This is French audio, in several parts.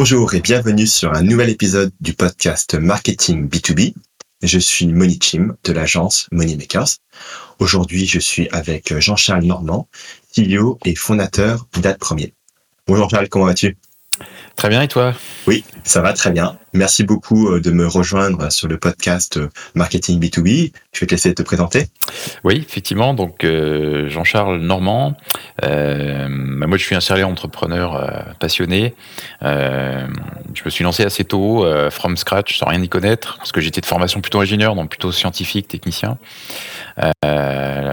Bonjour et bienvenue sur un nouvel épisode du podcast Marketing B2B. Je suis Moni Chim de l'agence Moneymakers. Aujourd'hui, je suis avec Jean-Charles Normand, CEO et fondateur d'Ad Premier. Bonjour Charles, comment vas-tu? Très bien, et toi? Oui, ça va très bien. Merci beaucoup euh, de me rejoindre sur le podcast euh, Marketing B2B. Je vais te laisser te présenter. Oui, effectivement. Donc, euh, Jean-Charles Normand. Bah, moi, je suis un sérieux entrepreneur passionné. Je me suis lancé assez tôt, from scratch, sans rien y connaître, parce que j'étais de formation plutôt ingénieur, donc plutôt scientifique, technicien.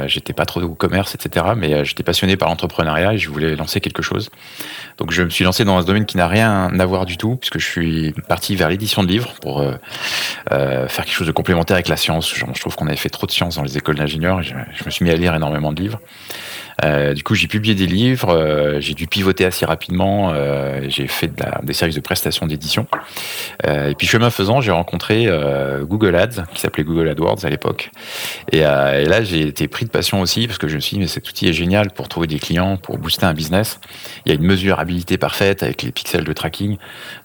j'étais pas trop au commerce, etc. Mais j'étais passionné par l'entrepreneuriat et je voulais lancer quelque chose. Donc, je me suis lancé dans un domaine qui n'a rien à voir du tout, puisque je suis parti vers l'édition de livres pour euh, euh, faire quelque chose de complémentaire avec la science. je trouve qu'on avait fait trop de science dans les écoles d'ingénieurs. Je, je, me suis mis à lire énormément de livres. Euh, du coup, j'ai publié des livres, euh, j'ai dû pivoter assez rapidement, euh, j'ai fait des services de prestation d'édition. et puis, chemin faisant, j'ai rencontré Google Ads, qui s'appelait Google AdWords à l'époque. Et, là, j'ai été pris de passion aussi, parce que je me suis dit, mais cet outil est génial pour trouver des clients, pour booster un business. Il y a une mesurabilité parfaite avec les pixels de tracking.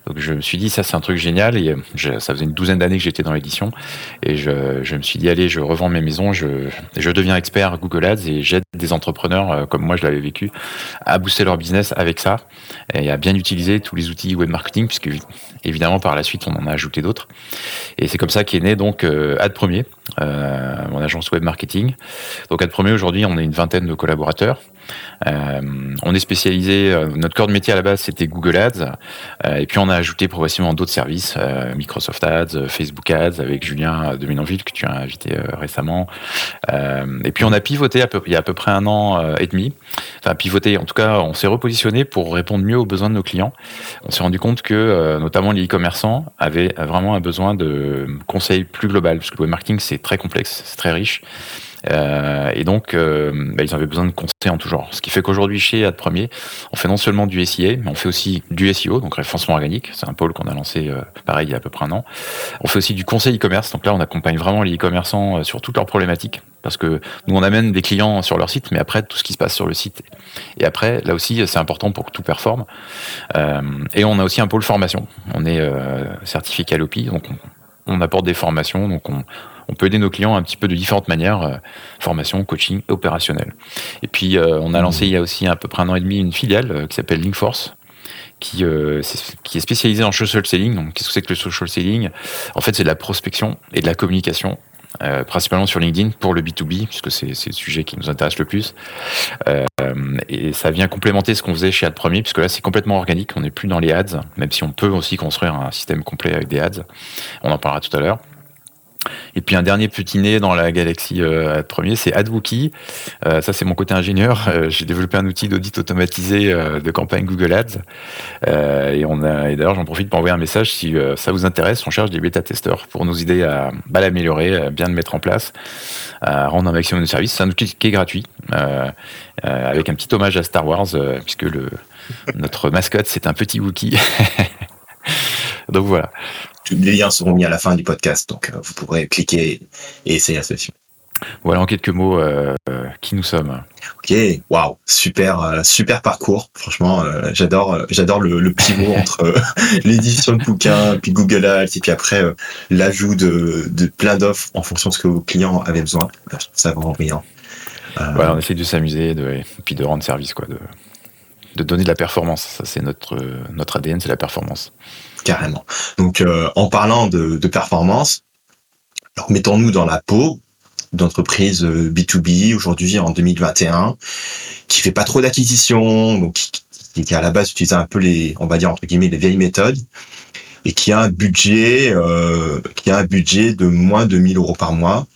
Donc, je me suis dit, ça, c'est un truc génial. Ça faisait une douzaine d'années que j'étais dans l'édition. Et je, me suis dit, allez, je revends mes maisons, je deviens expert Google Ads et j'aide des entrepreneurs euh, comme moi je l'avais vécu, à booster leur business avec ça et à bien utiliser tous les outils web marketing, puisque évidemment par la suite on en a ajouté d'autres. Et c'est comme ça qu'est né donc euh, Ad Premier, euh, mon agence web marketing. Donc Ad Premier aujourd'hui on est une vingtaine de collaborateurs. Euh, on est spécialisé, euh, notre corps de métier à la base c'était Google Ads, euh, et puis on a ajouté progressivement d'autres services, Microsoft Ads, Facebook Ads avec Julien de Ménonville que tu as invité récemment. et puis on a pivoté il y a à peu près un an et demi, enfin pivoté, en tout cas on s'est repositionné pour répondre mieux aux besoins de nos clients. On s'est rendu compte que notamment les e-commerçants avaient vraiment un besoin de conseils plus global, parce que le web marketing c'est très complexe, c'est très riche. Euh, et donc, euh, bah, ils avaient besoin de conseils en tout genre. Ce qui fait qu'aujourd'hui, chez Ad Premier, on fait non seulement du SIA, mais on fait aussi du SEO, donc référencement organique. C'est un pôle qu'on a lancé, euh, pareil, il y a à peu près un an. On fait aussi du conseil e-commerce. Donc là, on accompagne vraiment les e-commerçants sur toutes leurs problématiques. Parce que nous, on amène des clients sur leur site, mais après, tout ce qui se passe sur le site. Et après, là aussi, c'est important pour que tout performe. et on a aussi un pôle formation. On est certifié Calopi, donc on, on apporte des formations. Donc on, peut aider nos clients un petit peu de différentes manières, euh, formation, coaching, opérationnel. Et puis, euh, on a lancé il y a aussi à peu près un an et demi une filiale euh, qui s'appelle Linkforce. Qui, est, qui est spécialisée en social selling. Donc, qu'est-ce que c'est que le social selling? En fait, c'est de la prospection et de la communication principalement sur LinkedIn pour le B2B, puisque c'est le sujet qui nous intéresse le plus. et ça vient complémenter ce qu'on faisait chez Ad Premier, puisque là, c'est complètement organique. On n'est plus dans les ads, même si on peut aussi construire un système complet avec des ads. On en parlera tout à l'heure. Et puis un dernier petit nez dans la galaxie euh, premier, c'est AdWookie. Euh, ça, c'est mon côté ingénieur. Euh, j'ai développé un outil d'audit automatisé euh, de campagne Google Ads. et d'ailleurs, j'en profite pour envoyer un message si ça vous intéresse. On cherche des bêta-testeurs pour nous aider à bah, l'améliorer, bien le mettre en place, à rendre un maximum de services. C'est un outil qui est gratuit, avec un petit hommage à Star Wars, puisque notre mascotte, c'est un petit Wookie. Donc voilà. Les liens seront mis à la fin du podcast, donc euh, vous pourrez cliquer et essayer la solution. Voilà en quelques mots euh, qui nous sommes. Ok, waouh, super, euh, super parcours. Franchement, j'adore, j'adore le, le, pivot entre l'édition de bouquins, puis Google Ads, et puis après l'ajout de, de, plein d'offres en fonction de ce que vos clients avaient besoin. Je trouve ça vraiment brillant. Voilà, on essaie de s'amuser, de, et puis de rendre service, quoi, de, de donner de la performance. Ça, c'est notre notre ADN, c'est la performance carrément. Donc, euh, en parlant de, performance, alors mettons-nous dans la peau d'entreprise B2B euh, aujourd'hui en 2021 qui fait pas trop d'acquisitions, qui, à la base utilise un peu les, on va dire entre guillemets les vieilles méthodes et qui a un budget, euh, qui a un budget de moins de 1000 euros par mois.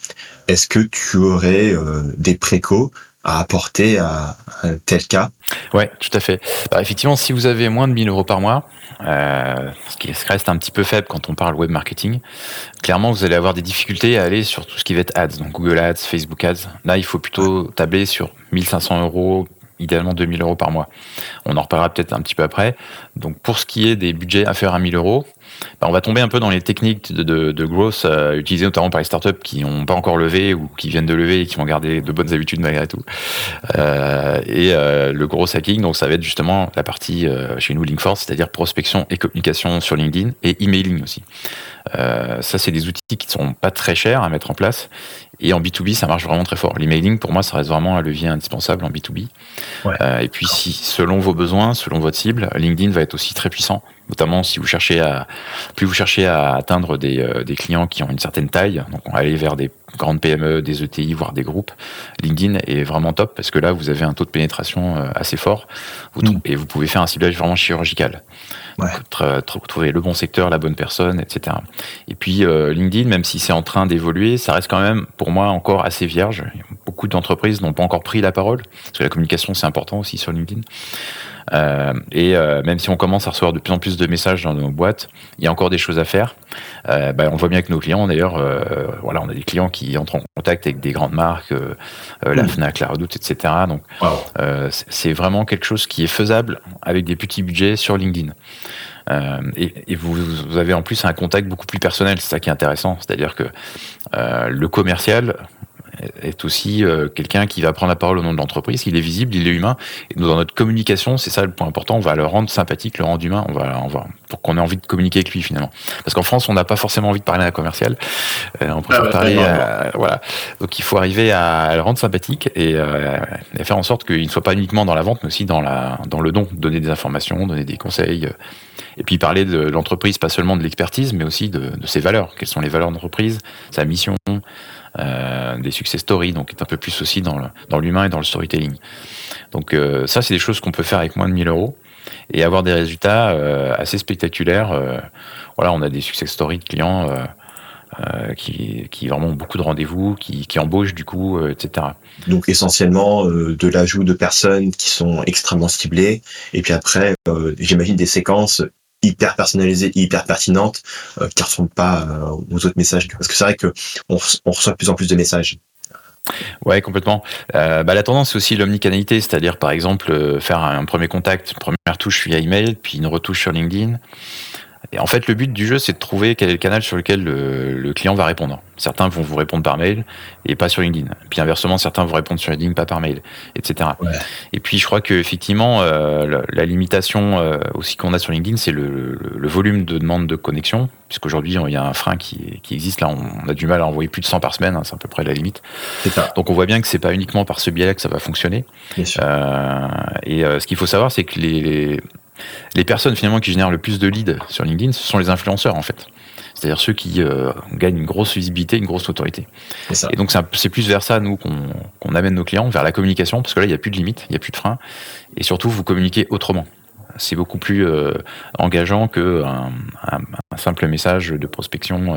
Est-ce que tu aurais des précaux à apporter à tel cas Ouais, tout à fait. Alors, effectivement, si vous avez moins de 1000 euros par mois, euh, ce qui reste un petit peu faible quand on parle web marketing, clairement, vous allez avoir des difficultés à aller sur tout ce qui va être ads, donc Google Ads, Facebook Ads. Là, il faut plutôt tabler sur 1500 euros, idéalement 2000 euros par mois. On en reparlera peut-être un petit peu après. Donc, pour ce qui est des budgets inférieurs à 1000 euros, bah, on va tomber un peu dans les techniques de, de, growth euh, utilisées notamment par les startups qui n'ont pas encore levé ou qui viennent de lever et qui vont garder de bonnes habitudes malgré tout. Euh, et euh, le gros hacking, donc ça va être justement la partie chez nous Linkforce, c'est-à-dire prospection et communication sur LinkedIn et emailing aussi. Ça, c'est des outils qui ne sont pas très chers à mettre en place. Et en B2B, ça marche vraiment très fort. L'emailing, pour moi, ça reste vraiment un levier indispensable en B2B. Ouais. Euh, et puis, si, selon vos besoins, selon votre cible, LinkedIn va être aussi très puissant. Notamment si vous cherchez à, plus vous cherchez à atteindre des, euh, des clients qui ont une certaine taille. Donc, on va aller vers des grandes PME, des ETI, voire des groupes. LinkedIn est vraiment top parce que là, vous avez un taux de pénétration euh, assez fort. Vous Mm. et vous pouvez faire un ciblage vraiment chirurgical. Trouver le bon secteur, la bonne personne, etc. Et puis euh, LinkedIn, même si c'est en train d'évoluer, ça reste quand même pour moi encore assez vierge. Beaucoup d'entreprises n'ont pas encore pris la parole, parce que la communication c'est important aussi sur LinkedIn. Euh, et euh, même si on commence à recevoir de plus en plus de messages dans nos boîtes, il y a encore des choses à faire. Euh, bah, on le voit bien avec nos clients d'ailleurs. voilà, on a des clients qui entrent en contact avec des grandes marques, la Mm. Fnac, la Redoute, etc. Donc Wow. c'est- c'est vraiment quelque chose qui est faisable avec des petits budgets sur LinkedIn. Euh, et, et vous, vous avez en plus un contact beaucoup plus personnel, c'est ça qui est intéressant. C'est-à-dire que euh, le commercial est aussi euh, quelqu'un qui va prendre la parole au nom de l'entreprise, il est visible, il est humain. Et dans notre communication, c'est ça le point important, on va le rendre sympathique, le rendre humain, on va, on va, pour qu'on ait envie de communiquer avec lui finalement. Parce qu'en France, on n'a pas forcément envie de parler à un commercial, Euh, on préfère ouais, parler d'accord. à, voilà. Donc il faut arriver à le rendre sympathique et, euh, et faire en sorte qu'il ne soit pas uniquement dans la vente, mais aussi dans, la, dans le don, donner des informations, donner des conseils. euh, et puis parler de l'entreprise, pas seulement de l'expertise, mais aussi de, de ses valeurs. Quelles sont les valeurs d'entreprise, sa mission, euh, des success stories, donc est un peu plus aussi dans l'humain et dans le storytelling. Donc euh, ça, c'est des choses qu'on peut faire avec moins de 1000 euros et avoir des résultats euh, assez spectaculaires. Voilà, on a des success stories de clients qui, qui vraiment ont beaucoup de rendez-vous, qui, qui embauchent du coup, etc. Donc essentiellement de l'ajout de personnes qui sont extrêmement ciblées, et puis après, j'imagine des séquences hyper personnalisées, hyper pertinentes, euh, qui ne ressemblent pas euh, aux autres messages. Parce que c'est vrai que on, re- on reçoit de plus en plus de messages. Ouais, complètement. Euh, bah, la tendance, c'est aussi l'omnicanalité, c'est-à-dire par exemple faire un premier contact, une première touche via email, puis une retouche sur LinkedIn. Et en fait, le but du jeu, c'est de trouver quel est le canal sur lequel le, le client va répondre. Certains vont vous répondre par mail et pas sur LinkedIn. Puis inversement, certains vont répondre sur LinkedIn, pas par mail, etc. Ouais. Et puis, je crois que effectivement, euh, la, la limitation euh, aussi qu'on a sur LinkedIn, c'est le, le- le volume de demande de connexion, puisqu'aujourd'hui, il y a un frein qui, qui existe. Là, on, on a du mal à envoyer plus de 100 par semaine, hein, c'est à peu près la limite. Ça, Donc, on voit bien que c'est pas uniquement par ce biais-là que ça va fonctionner. bien sûr. Euh, et euh, ce qu'il faut savoir, c'est que les, les, les personnes finalement qui génèrent le plus de leads sur LinkedIn, ce sont les influenceurs en fait. C'est-à-dire ceux qui euh, gagnent une grosse visibilité, une grosse autorité. C'est ça. Et donc c'est plus vers ça, nous, qu'on amène nos clients, vers la communication, parce que là, il n'y a plus de limite, il n'y a plus de frein. Et surtout, vous communiquez autrement. C'est beaucoup plus euh, engageant qu'un un, un simple message de prospection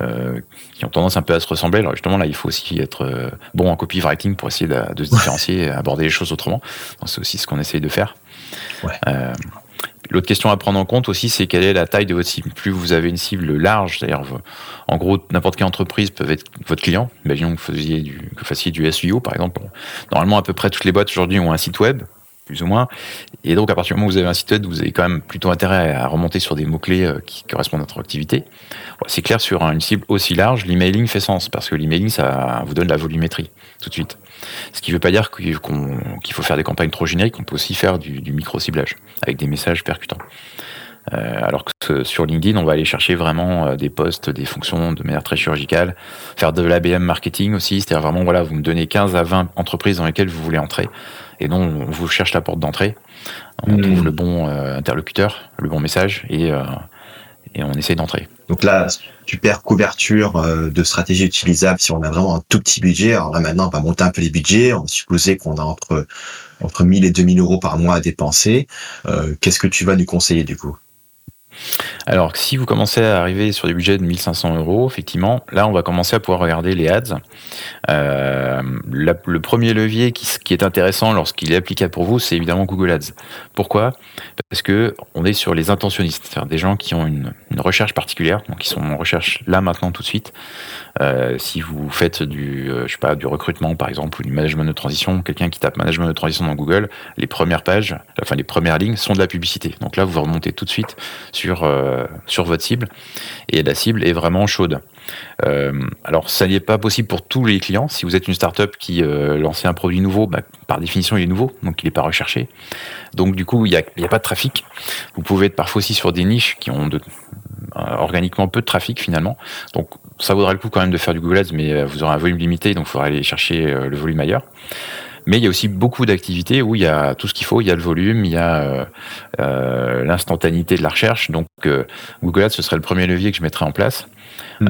euh, qui ont tendance un peu à se ressembler. Alors justement, là, il faut aussi être bon en copywriting pour essayer de, de se différencier et aborder les choses autrement. C'est aussi ce qu'on essaye de faire. Euh, L'autre question à prendre en compte aussi, c'est quelle est la taille de votre cible. Plus vous avez une cible large, c'est-à-dire, vous- en gros, n'importe quelle entreprise peut être votre client. Imaginons que vous fassiez du, que SEO, par exemple. Normalement, à peu près toutes les boîtes aujourd'hui ont un site web, plus ou moins. Et donc, à partir du moment où vous avez un site web, vous avez quand même plutôt intérêt à remonter sur des mots-clés euh, qui correspondent à votre activité. C'est clair, sur une cible aussi large, l'emailing fait sens, parce que l'emailing, ça vous donne la volumétrie, tout de suite. Ce qui ne veut pas dire qu'il faut faire des campagnes trop génériques, on peut aussi faire du, du micro-ciblage, avec des messages percutants. Euh, alors que sur LinkedIn, on va aller chercher vraiment euh, des postes, des fonctions de manière très chirurgicale, faire de l'ABM marketing aussi, c'est-à-dire vraiment, voilà, vous me donnez 15 à 20 entreprises dans lesquelles vous voulez entrer, et non, on vous cherche la porte d'entrée, on Mm. trouve le bon euh, interlocuteur, le bon message, et, euh, et on essaye d'entrer. Donc là, super couverture euh, de stratégie utilisable si on a vraiment un tout petit budget. Alors là, maintenant, on va monter un peu les budgets. On va supposer qu'on a entre, entre 1000 et 2000 euros par mois à dépenser. Euh, Qu'est-ce que tu vas nous conseiller du coup? Alors, si vous commencez à arriver sur des budgets de 1500 euros, effectivement, là, on va commencer à pouvoir regarder les ads. Euh, le premier levier qui, est intéressant lorsqu'il est applicable pour vous, c'est évidemment Google Ads. Pourquoi? Parce que on est sur les intentionnistes, c'est-à-dire des gens qui ont une, une, recherche particulière, donc qui sont en recherche là maintenant tout de suite. Euh, si vous faites du, euh, je sais pas, du recrutement par exemple ou du management de transition, quelqu'un qui tape management de transition dans Google, les premières pages, enfin les premières lignes sont de la publicité. Donc là, vous remontez tout de suite sur euh, sur votre cible et la cible est vraiment chaude. Euh, alors, ça n'est pas possible pour tous les clients. Si vous êtes une startup qui euh, un produit nouveau, bah, par définition, il est nouveau, donc il n'est pas recherché. Donc, du coup, il n'y a, a, pas de trafic. Vous pouvez être parfois aussi sur des niches qui ont de, euh, organiquement peu de trafic finalement. Donc, ça vaudra le coup quand même de faire du Google Ads, mais vous aurez un volume limité, donc il faudra aller chercher le volume ailleurs. Mais il y a aussi beaucoup d'activités où il y a tout ce qu'il faut. Il y a le volume, il y a euh, euh, l'instantanéité de la recherche. Donc euh, Google Ads, ce serait le premier levier que je mettrais en place. Mmh.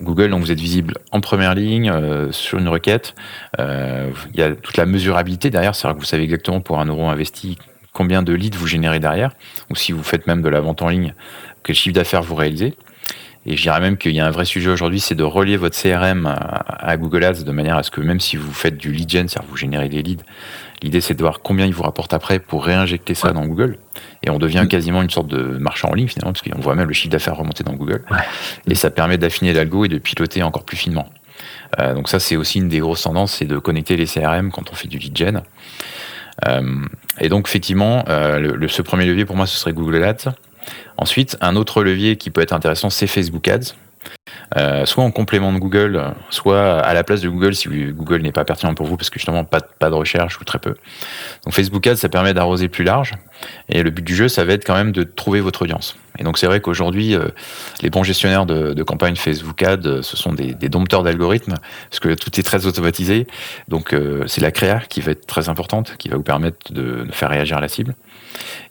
Google, donc vous êtes visible en première ligne sur une requête. il y a toute la mesurabilité derrière, c'est-à-dire que vous savez exactement pour un euro investi combien de leads vous générez derrière, ou si vous faites même de la vente en ligne, quel chiffre d'affaires vous réalisez. Et je dirais même qu'il y a un vrai sujet aujourd'hui, c'est de relier votre CRM à, Google Ads de manière à ce que même si vous faites du lead gen, c'est-à-dire vous générez des leads, l'idée c'est de voir combien il vous rapporte après pour réinjecter ça dans Google. Et on devient quasiment une sorte de marchand en ligne finalement, parce qu'on voit même le chiffre d'affaires remonter dans Google. Ouais. Et ça permet d'affiner l'algo et de piloter encore plus finement. Euh, donc ça c'est aussi une des grosses tendances, c'est de connecter les CRM quand on fait du lead gen. Euh, et donc effectivement, euh, le, le, ce premier levier pour moi ce serait Google Ads. Ensuite, un autre levier qui peut être intéressant, c'est Facebook Ads. Euh, soit en complément de Google, soit à la place de Google si Google n'est pas pertinent pour vous parce que justement pas, de recherche ou très peu. Donc Facebook Ads, ça permet d'arroser plus large et le but du jeu, ça va être quand même de trouver votre audience. Et donc c'est vrai qu'aujourd'hui, euh, les bons gestionnaires de, campagne Facebook Ads, euh, ce sont des, dompteurs d'algorithmes parce que tout est très automatisé. Donc c'est la créa qui va être très importante, qui va vous permettre de, de faire réagir la cible.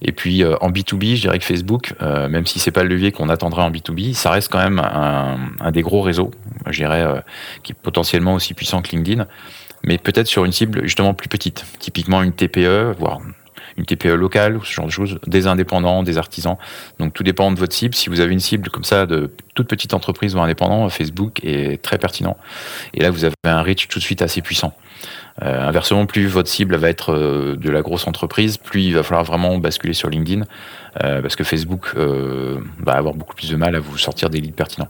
Et puis euh, en B2B, je dirais que Facebook, euh, même si c'est pas le levier qu'on attendrait en B2B, ça reste quand même un, un des gros réseaux, je dirais, euh, qui est potentiellement aussi puissant que LinkedIn, mais peut-être sur une cible justement plus petite, typiquement une TPE, voire une TPE locale ou ce genre de choses, des indépendants, des artisans. Donc tout dépend de votre cible. Si vous avez une cible comme ça de toute petite entreprise ou indépendant, Facebook est très pertinent. Et là, vous avez un reach tout de suite assez puissant. Euh, inversement, plus votre cible va être euh, de la grosse entreprise, plus il va falloir vraiment basculer sur LinkedIn, euh, parce que Facebook va avoir beaucoup plus de mal à vous sortir des leads pertinents.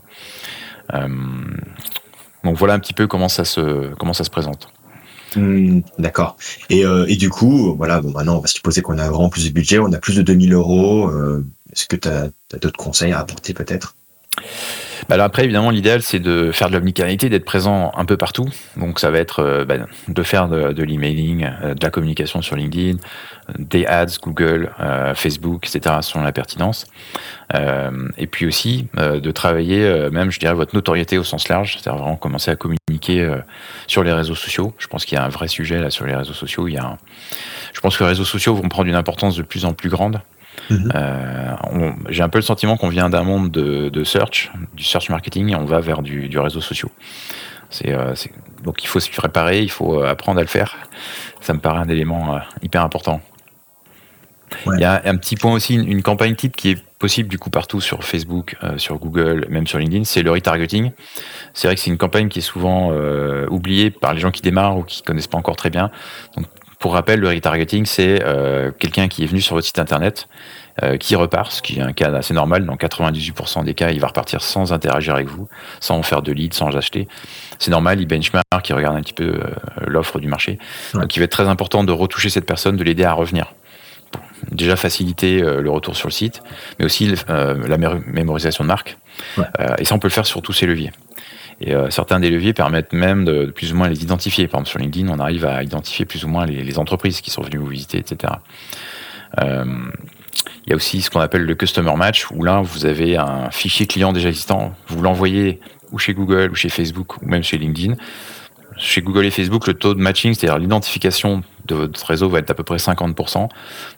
Donc voilà un petit peu comment ça se présente. Mmh, D'accord. Et, euh, et, du coup, voilà, bon, maintenant, on va supposer qu'on a vraiment plus de budget, on a plus de 2000 euros. Est-ce que tu as, d'autres conseils à apporter peut-être? Alors après, évidemment, l'idéal, c'est de faire de l'omnicanalité, d'être présent un peu partout. Donc, ça va être euh, bah, de faire de, de l'emailing, euh, de la communication sur LinkedIn, des ads, Google, euh, Facebook, etc., selon la pertinence. Euh, et puis aussi, euh, de travailler même, je dirais, votre notoriété au sens large, c'est-à-dire vraiment commencer à communiquer sur les réseaux sociaux. Je pense qu'il y a un vrai sujet là sur les réseaux sociaux. Il y a un... Je pense que les réseaux sociaux vont prendre une importance de plus en plus grande. Mmh. Euh, J'ai un peu le sentiment qu'on vient d'un monde de, de, search, du search marketing, et on va vers du, du réseau social. C'est euh, donc il faut se préparer, il faut apprendre à le faire. Ça me paraît un élément euh, hyper important. Ouais. Il y a un petit point aussi, une, une, campagne type qui est possible du coup partout sur Facebook, euh, sur Google, même sur LinkedIn, c'est le retargeting. C'est vrai que c'est une campagne qui est souvent euh, oubliée par les gens qui démarrent ou qui connaissent pas encore très bien. Donc pour rappel, le retargeting, c'est euh, quelqu'un qui est venu sur votre site internet, euh, qui repart, ce qui est un cas assez normal. Dans 98% des cas, il va repartir sans interagir avec vous, sans faire de lead, sans acheter. C'est normal, il benchmark, il regarde un petit peu euh, l'offre du marché. Ouais. Donc il va être très important de retoucher cette personne, de l'aider à revenir. Déjà faciliter le retour sur le site, mais aussi la mémorisation de marque. Ouais. Et ça, on peut le faire sur tous ces leviers. Et euh, certains des leviers permettent même de, de, plus ou moins les identifier. Par exemple, sur LinkedIn, on arrive à identifier plus ou moins les, les entreprises qui sont venues vous visiter, etc. Euh, il y a aussi ce qu'on appelle le customer match, où là, vous avez un fichier client déjà existant. Vous l'envoyez ou chez Google, ou chez Facebook, ou même chez LinkedIn. Chez Google et Facebook, le taux de matching, c'est-à-dire l'identification de votre réseau va être à peu près 50%.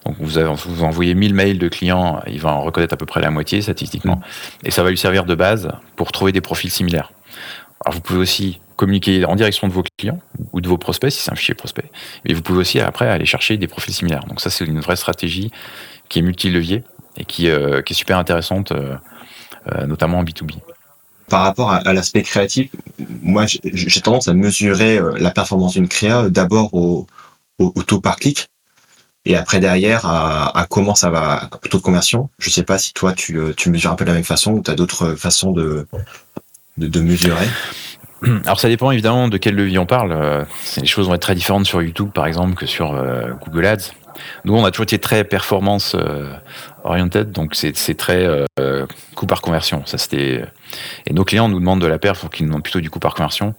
Donc vous, avez, vous envoyez 1000 mails de clients, il va en reconnaître à peu près la moitié statistiquement. Et ça va lui servir de base pour trouver des profils similaires. Alors vous pouvez aussi communiquer en direction de vos clients ou de vos prospects si c'est un fichier prospect. Mais vous pouvez aussi après aller chercher des profils similaires. Donc ça c'est une vraie stratégie qui est multi-levier et qui, euh, est super intéressante, euh, notamment en B2B. par rapport à, l'aspect créatif, moi, j'ai tendance à mesurer la performance d'une créa d'abord au, au, taux par clic et après derrière à, comment ça va, taux de conversion. Je sais pas si toi tu mesures un peu de la même façon ou tu as d'autres façons de, de, mesurer. Alors ça dépend évidemment de quel levier on parle. Euh, les choses vont être très différentes sur YouTube par exemple que sur euh, Google Ads. Nous on a toujours été très performance euh, oriented, donc c'est très coût par conversion. Et nos clients nous demandent de la perf, faut qu'ils nous demandent plutôt du coût par conversion.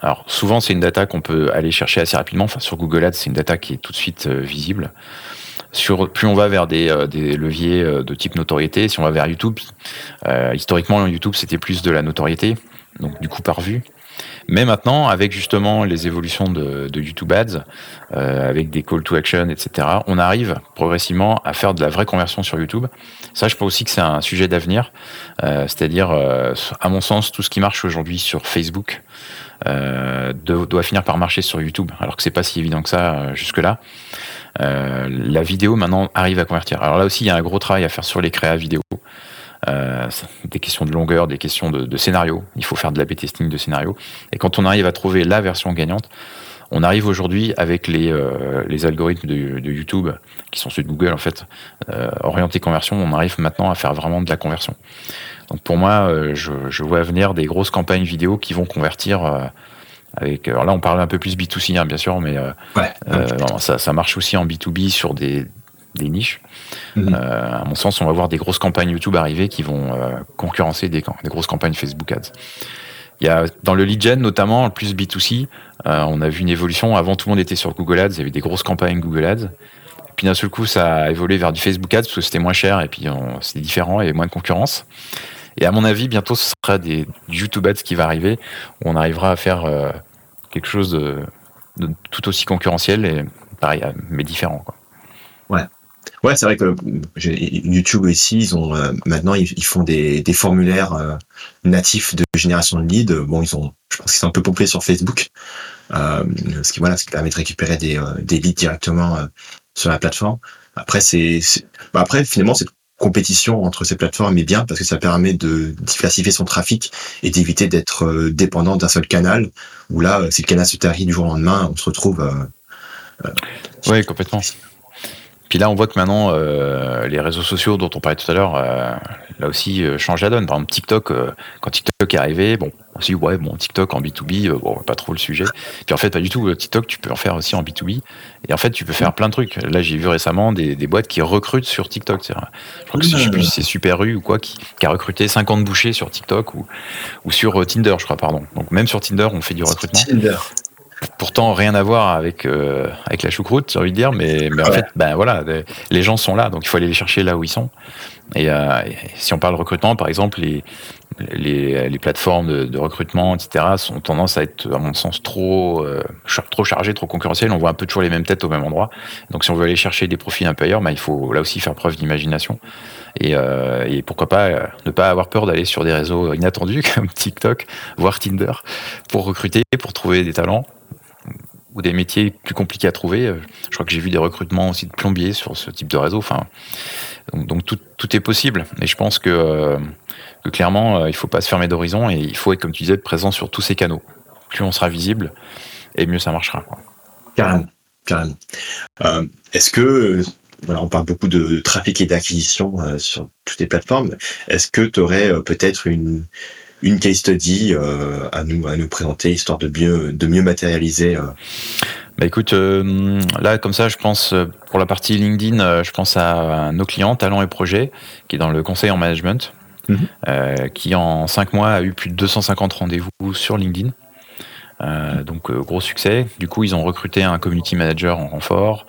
Alors souvent c'est une data qu'on peut aller chercher assez rapidement. Enfin sur Google Ads c'est une data qui est tout de suite visible. Sur, plus on va vers des, des, leviers de type notoriété, si on va vers YouTube, historiquement YouTube c'était plus de la notoriété, donc du coup par vue. Mais maintenant, avec justement les évolutions de, YouTube Ads, euh, avec des call to action, etc., on arrive progressivement à faire de la vraie conversion sur YouTube. Ça, je pense aussi que c'est un sujet d'avenir. Euh, c'est-à-dire, euh, à mon sens, tout ce qui marche aujourd'hui sur Facebook doit finir par marcher sur YouTube, alors que c'est pas si évident que ça jusque-là. La vidéo maintenant arrive à convertir. Alors là aussi, il y a un gros travail à faire sur les créas vidéo. Euh, des questions de longueur, des questions de, scénario. Il faut faire de la testing de scénario. Et quand on arrive à trouver la version gagnante, on arrive aujourd'hui avec les, euh, algorithmes de, YouTube, qui sont ceux de Google en fait, euh, orientés conversion, on arrive maintenant à faire vraiment de la conversion. Donc pour moi, je, vois venir des grosses campagnes vidéo qui vont convertir avec. Alors là, on parle un peu plus B2C, hein, bien sûr, mais ça, ça, marche aussi en B2B sur des, des niches. Mhm. Euh, à mon sens, on va voir des grosses campagnes YouTube arriver qui vont euh, concurrencer des, des, grosses campagnes Facebook Ads. Il y a, dans le lead gen, notamment, plus B2C, euh, on a vu une évolution. Avant, tout le monde était sur Google Ads, il y avait des grosses campagnes Google Ads. puis d'un seul coup, ça a évolué vers du Facebook Ads parce que c'était moins cher et puis c'était différent et moins de concurrence. Et à mon avis, bientôt, ce sera des, YouTube Ads qui va arriver, où on arrivera à faire quelque chose de, tout aussi concurrentiel et pareil, mais différent. Quoi. Ouais. Ouais, c'est vrai que YouTube ici, ils ont euh, maintenant ils, font des, formulaires euh, natifs de génération de leads. Bon, ils ont, je pense qu'ils sont un peu pomplés sur Facebook, euh, ce qui voilà, ce qui permet de récupérer des, euh, des leads directement sur la plateforme. Après, c'est, bah après finalement cette compétition entre ces plateformes est bien parce que ça permet de diversifier son trafic et d'éviter d'être dépendant d'un seul canal. Où là, si le canal se tarit du jour au lendemain, on se retrouve. oui, complètement. Puis là, on voit que maintenant, euh, les réseaux sociaux dont on parlait tout à l'heure, euh, là aussi, euh, changent la donne. Par exemple, TikTok, quand TikTok est arrivé, bon, on s'est dit, ouais, bon, TikTok en B2B, bon, pas trop le sujet. Puis en fait, pas du tout. TikTok, tu peux en faire aussi en B2B. Et en fait, tu peux faire plein de trucs. Là, j'ai vu récemment des, des, boîtes qui recrutent sur TikTok. Je crois que c'est Super U ou quoi, qui, qui, a recruté 50 bouchers sur TikTok ou, ou sur Tinder, je crois, pardon. Donc même sur Tinder, on fait du recrutement. Tinder pourtant rien à voir avec euh, avec la choucroute, j'ai envie de dire, mais, mais en fait, ben voilà, les gens sont là, donc il faut aller les chercher là où ils sont. Et, euh, si on parle recrutement, par exemple, les les, les plateformes de, de, recrutement, etc., sont tendance à être, à mon sens, trop euh, trop chargées, trop concurrentielles. On voit un peu toujours les mêmes têtes au même endroit. Donc, si on veut aller chercher des profils un peu ailleurs, ben, il faut là aussi faire preuve d'imagination. Et, euh, et, pourquoi pas euh, ne pas avoir peur d'aller sur des réseaux inattendus comme TikTok, voire Tinder, pour recruter, pour trouver des talents ou des métiers plus compliqués à trouver. Euh, je crois que j'ai vu des recrutements aussi de plombiers sur ce type de réseau. Donc, tout, est possible. Et je pense que, euh, clairement, euh, il ne faut pas se fermer d'horizon et il faut être, comme tu disais, présent sur tous ces canaux. Plus on sera visible, et mieux ça marchera. Carrément, carrément. Est-ce que voilà, on parle beaucoup de trafic et d'acquisition sur toutes les plateformes. Est-ce que tu aurais peut-être une, une case study euh, à nous à nous présenter histoire de mieux de mieux matérialiser euh. bah écoute, euh, là comme ça, je pense pour la partie LinkedIn, je pense à, nos clients Talents et Projets, qui est dans le conseil en management, mhm. qui en cinq mois a eu plus de 250 rendez-vous sur LinkedIn. donc gros succès. Du coup, ils ont recruté un community manager en renfort.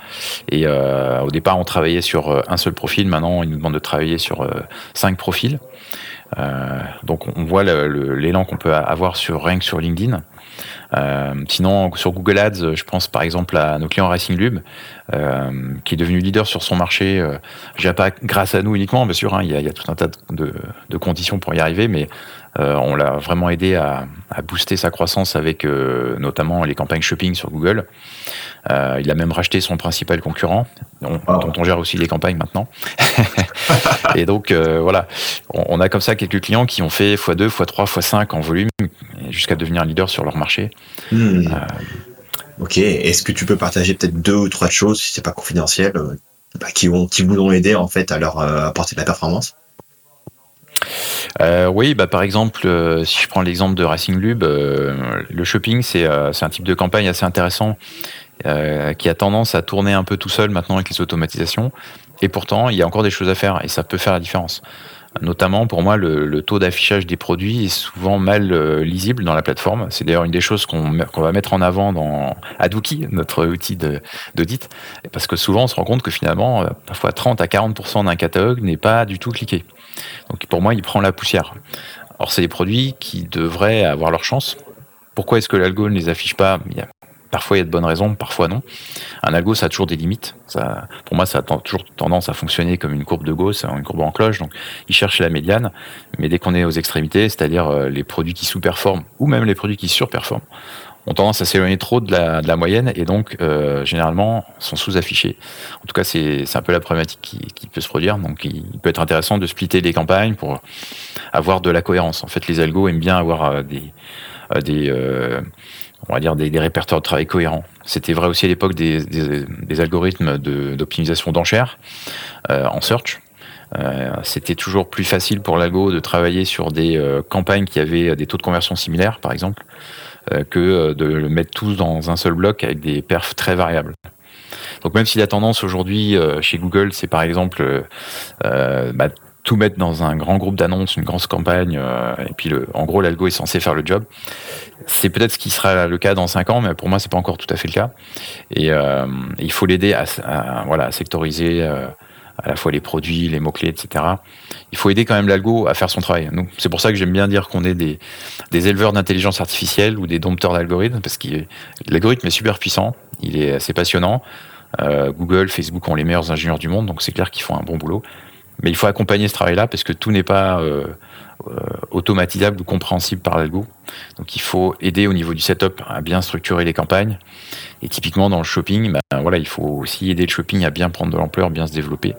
Et au départ, on travaillait sur un seul profil. Maintenant, ils nous demandent de travailler sur cinq profils. Euh, donc on voit l'élan qu'on peut avoir sur que sur LinkedIn. Euh, sinon, sur Google Ads, je pense par exemple à nos clients Racing Lube, euh, qui est devenu leader sur son marché. Euh, pas grâce à nous uniquement, bien sûr, hein, il, y a, tout un tas de, de, conditions pour y arriver, mais on l'a vraiment aidé à, booster sa croissance avec notamment les campagnes shopping sur Google. Il a même racheté son principal concurrent, dont, dont on gère aussi les campagnes maintenant. et donc voilà, on, a comme ça quelques clients qui ont fait x2, x3, x5 en volume jusqu'à devenir leader sur leur marché. Hmm. Ok, est-ce que tu peux partager peut-être deux ou trois choses, si c'est pas confidentiel, bah, qui, ont, qui vous ont aidé en fait à leur apporter de la performance? Euh, oui, bah, par exemple, euh, si je prends l'exemple de Racing Lube, euh, le shopping, c'est un type de campagne assez intéressant qui a tendance à tourner un peu tout seul maintenant avec les automatisations. Et pourtant, il y a encore des choses à faire et ça peut faire la différence. Notamment, pour moi, le, taux d'affichage des produits est souvent mal lisible dans la plateforme. C'est d'ailleurs une des choses qu'on va mettre en avant dans Adwookie, notre outil d'audit, parce que souvent, on se rend compte que finalement, parfois 30 à 40% d'un catalogue n'est pas du tout cliqué. Donc pour moi, il prend la poussière. Or, c'est des produits qui devraient avoir leur chance. Pourquoi est-ce que l'algo ne les affiche pas? Parfois, il y a de bonnes raisons, parfois non. Un algo, ça a toujours des limites. Pour moi, ça a toujours tendance à fonctionner comme une courbe de Gauss, une courbe en cloche. Donc, il cherche la médiane. Mais dès qu'on est aux extrémités, c'est-à-dire euh, les produits qui sous-performent ou même les produits qui surperforment, ont tendance à s'éloigner trop de la, moyenne et donc euh, généralement sont sous-affichés. En tout cas, c'est un peu la problématique qui, peut se produire. Donc, il, peut être intéressant de splitter les campagnes pour avoir de la cohérence. En fait, les algos aiment bien avoir euh, des, euh, des répertoires de travail cohérents. C'était vrai aussi à l'époque des, algorithmes d'optimisation d'enchères en search. C'était toujours plus facile pour l'algo de travailler sur des campagnes qui avaient des taux de conversion similaires, par exemple, que euh, de le mettre tous dans un seul bloc avec des perfs très variables. Donc même si la tendance aujourd'hui euh, chez Google, c'est par exemple bah, tout mettre dans un grand groupe d'annonces, une grosse campagne, et puis le, en gros l'algo est censé faire le job. C'est peut-être ce qui sera le cas dans 5 ans, mais pour moi c'est pas encore tout à fait le cas. Et il faut l'aider à, voilà, à sectoriser à la fois les produits, les mots-clés, etc. Il faut aider quand même l'algo à faire son travail. C'est pour ça que j'aime bien dire qu'on est des, éleveurs d'intelligence artificielle ou des dompteurs d'algorithmes, parce que l'algorithme est super puissant, il est assez passionnant. Euh, Google, Facebook ont les meilleurs ingénieurs du monde, donc c'est clair qu'ils font un bon boulot. Mais il faut accompagner ce travail-là, parce que tout n'est pas euh, euh, automatisable ou compréhensible par l'algo. Donc il faut aider au niveau du setup à bien structurer les campagnes. Et typiquement dans le shopping, ben, voilà, il faut aussi aider le shopping à bien prendre de l'ampleur, bien se développer.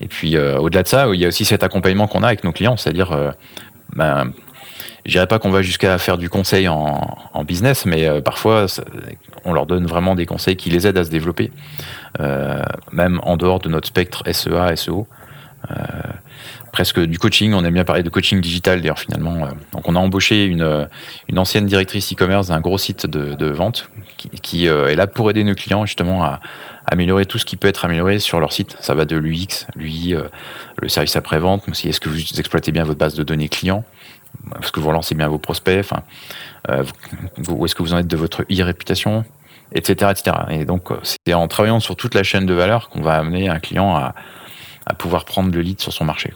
Et puis euh, au-delà de ça, il y a aussi cet accompagnement qu'on a avec nos clients, c'est-à-dire, euh, ben, je dirais pas qu'on va jusqu'à faire du conseil en, business, mais euh, parfois on leur donne vraiment des conseils qui les aident à se développer, même en dehors de notre spectre SEA, SEO presque du coaching. On aime bien parler de coaching digital d'ailleurs finalement. Euh. Donc on a embauché une, euh, une ancienne directrice e-commerce d'un gros site de, vente qui, euh, est là pour aider nos clients justement à, améliorer tout ce qui peut être amélioré sur leur site. Ça va de l'UX, l'UI, le service après-vente, mais aussi est-ce que vous exploitez bien votre base de données clients? Est-ce que vous relancez bien vos prospects? Où est-ce que vous en êtes de votre e-réputation? Etc., etc. Et donc, c'est en travaillant sur toute la chaîne de valeur qu'on va amener un client à, à pouvoir prendre le lead sur son marché.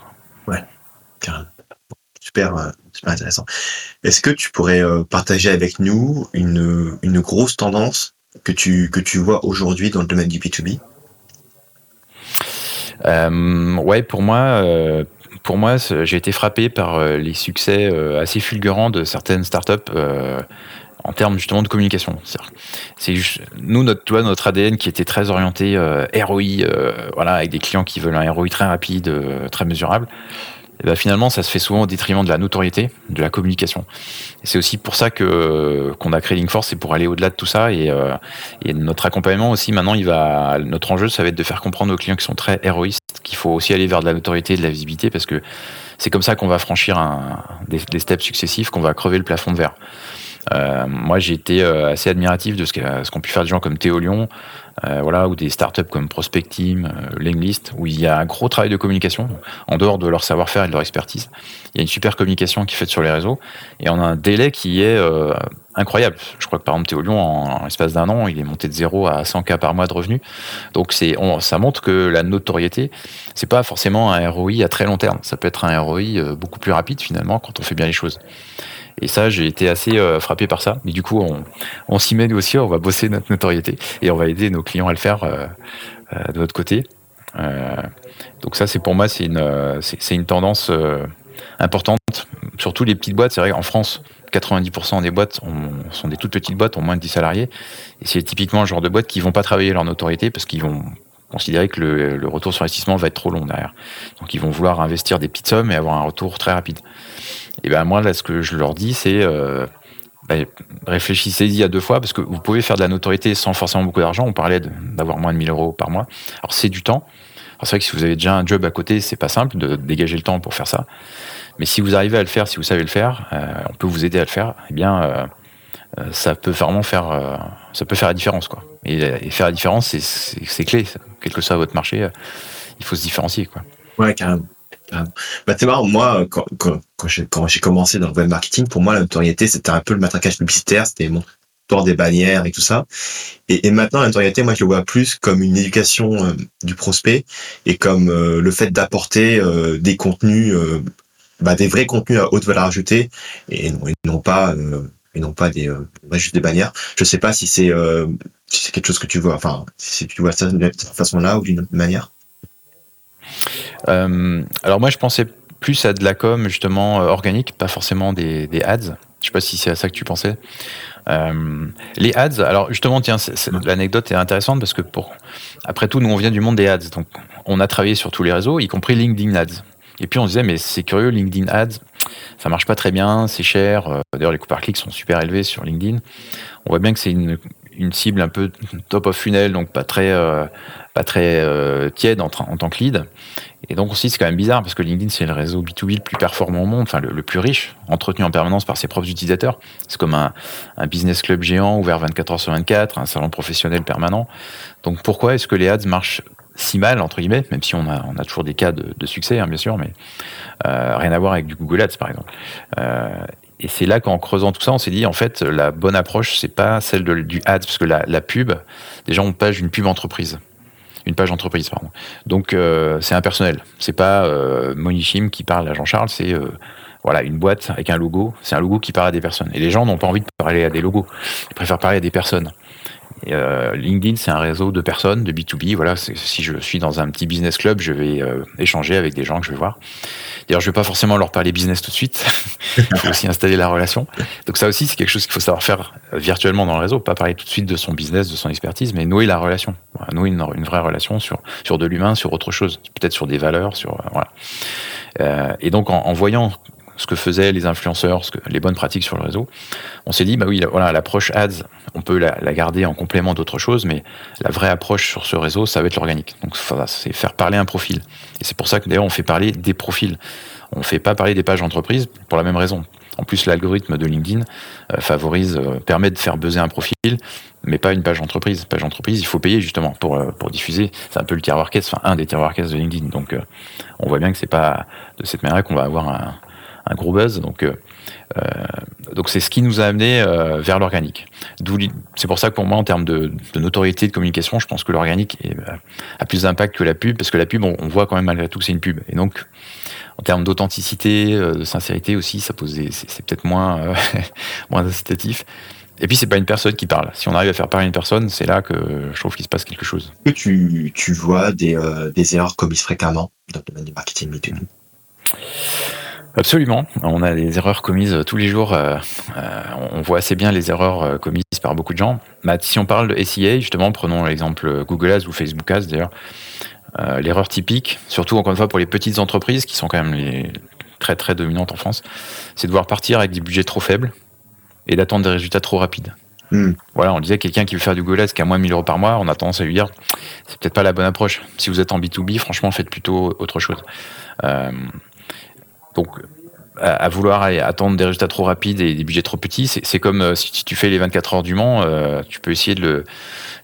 Super, euh, super intéressant. Est-ce que tu pourrais euh, partager avec nous une, une grosse tendance que tu, que tu vois aujourd'hui dans le domaine du B2B euh, Ouais, pour moi, pour moi j'ai été frappé par les succès assez fulgurants de certaines startups en termes justement de communication. C'est nous notre notre ADN qui était très orienté ROI, voilà, avec des clients qui veulent un ROI très rapide, très mesurable. Et ben finalement, ça se fait souvent au détriment de la notoriété, de la communication. C'est aussi pour ça que qu'on a créé Linkforce, c'est pour aller au-delà de tout ça. Et, et, notre accompagnement aussi, maintenant, il va, notre enjeu, ça va être de faire comprendre aux clients qui sont très héroïstes qu'il faut aussi aller vers de la notoriété et de la visibilité, parce que c'est comme ça qu'on va franchir un, des, des steps successifs, qu'on va crever le plafond de verre. Euh, moi, j'ai été euh, assez admiratif de ce qu'ont pu faire des gens comme Théo Lyon, euh, voilà, ou des startups comme Prospectim, Langlist, où il y a un gros travail de communication, en dehors de leur savoir-faire et de leur expertise. Il y a une super communication qui est faite sur les réseaux, et on a un délai qui est incroyable. Je crois que par exemple Théo Lyon, en, l'espace d'un an, il est monté de 0 à 100 k par mois de revenus. Donc ça montre que la notoriété, c'est pas forcément un ROI à très long terme. Ça peut être un ROI beaucoup plus rapide finalement quand on fait bien les choses. Et ça, j'ai été assez euh, frappé par ça. Mais du coup, on, s'y met nous aussi, on va bosser notre notoriété et on va aider nos clients à le faire euh, euh, de notre côté. donc ça, c'est pour moi, c'est une, une tendance importante. Surtout les petites boîtes, c'est vrai qu'en France, 90% des boîtes sont des toutes petites boîtes, ont moins de 10 salariés. Et c'est typiquement le genre de boîtes qui vont pas travailler leur notoriété parce qu'ils vont considérer que le, retour sur investissement va être trop long derrière. Donc ils vont vouloir investir des petites sommes et avoir un retour très rapide. Et ben moi là, ce que je leur dis, c'est euh, ben, réfléchissez-y à deux fois parce que vous pouvez faire de la notoriété sans forcément beaucoup d'argent. On parlait d'avoir moins de 1000 euros par mois. Alors c'est du temps. C'est vrai que si vous avez déjà un job à côté, c'est pas simple de dégager le temps pour faire ça. Mais si vous arrivez à le faire, si vous savez le faire, euh, on peut vous aider à le faire. Eh bien, euh, ça peut vraiment faire, ça peut faire la différence, quoi. Et, faire la différence, c'est clé. Quel que soit votre marché, il faut se différencier, quoi. Ouais, carrément. Bah, c'est marrant, moi, quand, quand, quand j'ai commencé dans le web marketing, pour moi, la notoriété, c'était un peu le matraquage publicitaire, c'était mon tour des bannières et tout ça. Et, et maintenant, la notoriété, moi, je le vois plus comme une éducation du prospect et comme le fait d'apporter des contenus bah, des vrais contenus à haute valeur ajoutée et non, et non pas euh, et non pas des euh, juste des bannières. Je sais pas si c'est euh, si c'est quelque chose que tu vois, enfin si tu vois ça de cette façon-là ou d'une autre manière. alors moi je pensais plus à de la com justement organique, pas forcément des, des ads. Je sais pas si c'est à ça que tu pensais. les ads, alors justement, tiens, l'anecdote est intéressante parce que pour, après tout, nous on vient du monde des ads, donc on a travaillé sur tous les réseaux, y compris LinkedIn Ads. Et puis on se disait, mais c'est curieux, LinkedIn Ads, ça marche pas très bien, c'est cher. Euh, d'ailleurs, les coûts par clic sont super élevés sur LinkedIn. On voit bien que c'est une, cible un peu top of funnel, donc pas très, euh, pas très euh, tiède en, tant que lead. Et donc aussi, c'est quand même bizarre parce que LinkedIn, c'est le réseau B2B le plus performant au monde, enfin le, plus riche, entretenu en permanence par ses propres utilisateurs. C'est comme un, un, business club géant ouvert 24 heures sur 24, un salon professionnel permanent. Donc pourquoi est-ce que les ads marchent si mal, entre guillemets, même si on a, on a toujours des cas de, de succès, hein, bien sûr, mais euh, rien à voir avec du Google Ads, par exemple. Euh, et c'est là qu'en creusant tout ça, on s'est dit, en fait, la bonne approche, c'est pas celle de, du ads, parce que la, la pub, déjà, on page une pub entreprise. Une page entreprise, pardon. Donc, euh, c'est impersonnel. C'est pas euh, Monichim qui parle à Jean-Charles, c'est voilà, une boîte avec un logo. C'est un logo qui parle à des personnes. Et les gens n'ont pas envie de parler à des logos. Ils préfèrent parler à des personnes. Euh, LinkedIn, c'est un réseau de personnes, de B2B. Voilà, si je suis dans un petit business club, je vais euh, échanger avec des gens que je vais voir. D'ailleurs, je vais pas forcément leur parler business tout de suite. Il faut aussi installer la relation. Donc ça aussi, c'est quelque chose qu'il faut savoir faire euh, virtuellement dans le réseau. Pas parler tout de suite de son business, de son expertise, mais nouer la relation. Nouer une, vraie relation sur, sur de l'humain, sur autre chose. Peut-être sur des valeurs, sur, voilà. Et donc, en voyant ce que faisaient les influenceurs, ce que, les bonnes pratiques sur le réseau, on s'est dit, bah oui, voilà, l'approche ads, on peut la, garder en complément d'autres choses, mais la vraie approche sur ce réseau, ça va être l'organique. Donc, c'est faire parler un profil. Et c'est pour ça que d'ailleurs, on fait parler des profils. On ne fait pas parler des pages d'entreprise pour la même raison. En plus, l'algorithme de LinkedIn euh, favorise, euh, permet de faire buzzer un profil, mais pas une page entreprise. Page entreprise, il faut payer justement pour, euh, pour diffuser. C'est un peu le tiroir caisse, enfin un des tiroirs caisse de LinkedIn. Donc, on voit bien que c'est pas de cette manière qu'on va avoir un, un gros buzz. Donc, euh, euh, donc c'est ce qui nous a amené euh, vers l'organique. C'est pour ça que pour moi, en termes de, de, notoriété de communication, je pense que l'organique a plus d'impact que la pub, parce que la pub, on, voit quand même malgré tout que c'est une pub. Et donc, en termes d'authenticité, de sincérité aussi, ça pose c'est peut-être moins moins incitatif. Et puis c'est pas une personne qui parle. Si on arrive à faire parler une personne, c'est là que je trouve qu'il se passe quelque chose. Tu, tu vois des, des erreurs commises fréquemment dans le domaine du marketing B2B Absolument. On a des erreurs commises tous les jours. Euh, euh, on voit assez bien les erreurs euh, commises par beaucoup de gens. Bah, si on parle de SIA, justement, prenons l'exemple Google Ads ou Facebook Ads d'ailleurs. Euh, L'erreur typique, surtout encore une fois pour les petites entreprises qui sont quand même les très très dominantes en France, c'est de devoir partir avec des budgets trop faibles et d'attendre des résultats trop rapides. Mm. Voilà, on disait quelqu'un qui veut faire du Google Ads qui a moins de 1000 euros par mois, on a tendance à lui dire c'est peut-être pas la bonne approche. Si vous êtes en B2B, franchement, faites plutôt autre chose. Euh, donc, à, vouloir attendre des résultats trop rapides et des budgets trop petits, c'est comme euh, si tu fais les 24 heures du Mans, euh, tu peux essayer de le,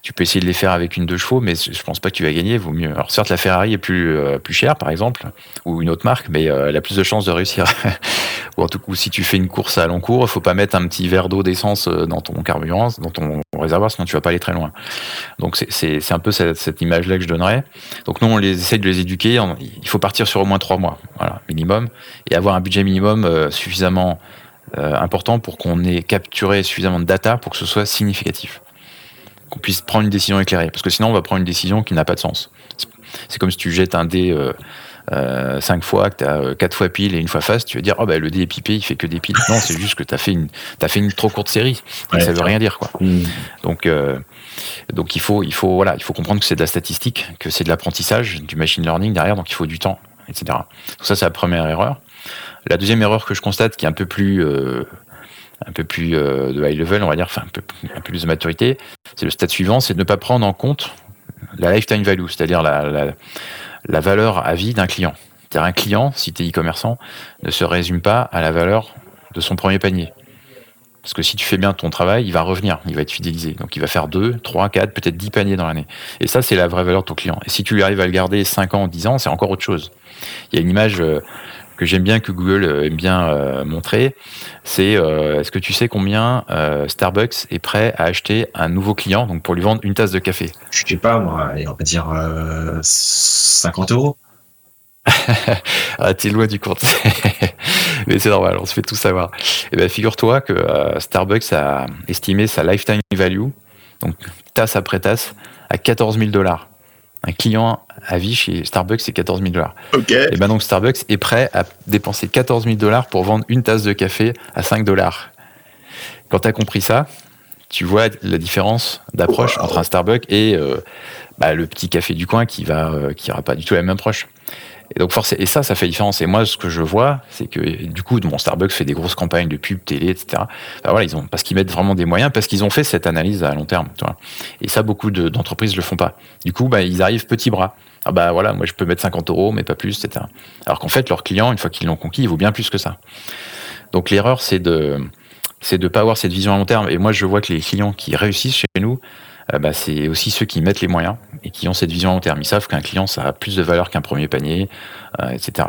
tu peux essayer de les faire avec une deux chevaux, mais je pense pas que tu vas gagner. Vaut mieux. Alors certes, la Ferrari est plus euh, plus chère, par exemple, ou une autre marque, mais elle a plus de chances de réussir. ou en tout cas, si tu fais une course à long cours, faut pas mettre un petit verre d'eau d'essence dans ton carburant, dans ton réservoir, sinon tu vas pas aller très loin. Donc c'est un peu cette, image-là que je donnerais. Donc nous, on les essaie de les éduquer. Il faut partir sur au moins trois mois, voilà, minimum, et avoir un budget minimum euh, suffisamment euh, important pour qu'on ait capturé suffisamment de data pour que ce soit significatif. Qu'on puisse prendre une décision éclairée. Parce que sinon, on va prendre une décision qui n'a pas de sens. C'est comme si tu jettes un dé euh, euh, cinq fois, que tu as euh, quatre fois pile et une fois face, tu vas dire oh bah le dé est pipé, il fait que des piles. Non, c'est juste que tu as fait une as fait une trop courte série. Ouais, ça veut rien dire quoi. Mmh. Donc euh, Donc il faut, il faut, voilà, il faut comprendre que c'est de la statistique, que c'est de l'apprentissage, du machine learning derrière, donc il faut du temps, etc. Donc ça, c'est la première erreur. La deuxième erreur que je constate, qui est un peu plus, euh, euh, de high level, on va dire, enfin un peu, plus de maturité, c'est le stade suivant, c'est de ne pas prendre en compte la lifetime value, c'est-à-dire la valeur à vie d'un client. C'est-à-dire un client, si tu es e-commerçant, ne se résume pas à la valeur de son premier panier. Parce que si tu fais bien ton travail, il va revenir, il va être fidélisé. Donc il va faire 2, 3, 4, peut-être 10 paniers dans l'année. Et ça, c'est la vraie valeur de ton client. Et si tu lui arrives à le garder 5 ans, 10 ans, c'est encore autre chose. Il y a une image euh, que j'aime bien, que Google euh, aime bien euh, montrer, c'est est-ce que tu sais combien Starbucks est prêt à acheter un nouveau client donc pour lui vendre une tasse de café? Je sais pas, moi, on va dire 50 euros. ah, t'es loin du compte. Mais c'est normal, on se fait tout savoir. Et eh ben, figure-toi que euh, Starbucks a estimé sa lifetime value, donc tasse après tasse, à 14 000 dollars. Un client à vie chez Starbucks, c'est 14 000 dollars. Et ben donc Starbucks est prêt à dépenser 14 000 dollars pour vendre une tasse de café à 5 dollars. Quand tu as compris ça, tu vois la différence d'approche entre un Starbucks et euh, bah, le petit café du coin qui va euh, qui aura pas du tout la même approche. Et donc et ça, ça fait différence. Et moi, ce que je vois, c'est que du coup, mon Starbucks fait des grosses campagnes de pub, télé, etc. voilà, ils ont parce qu'ils mettent vraiment des moyens, parce qu'ils ont fait cette analyse à long terme. Et ça, beaucoup d'entreprises ne le font pas. Du coup, bah, ils arrivent petits bras. Ah bah voilà, moi je peux mettre 50 euros, mais pas plus, etc. Alors qu'en fait, leurs clients, une fois qu'ils l'ont conquis, il vaut bien plus que ça. Donc l'erreur, c'est de c'est de pas avoir cette vision à long terme. Et moi, je vois que les clients qui réussissent chez nous, bah, c'est aussi ceux qui mettent les moyens et qui ont cette vision long terme. Ils savent qu'un client, ça a plus de valeur qu'un premier panier, euh, etc.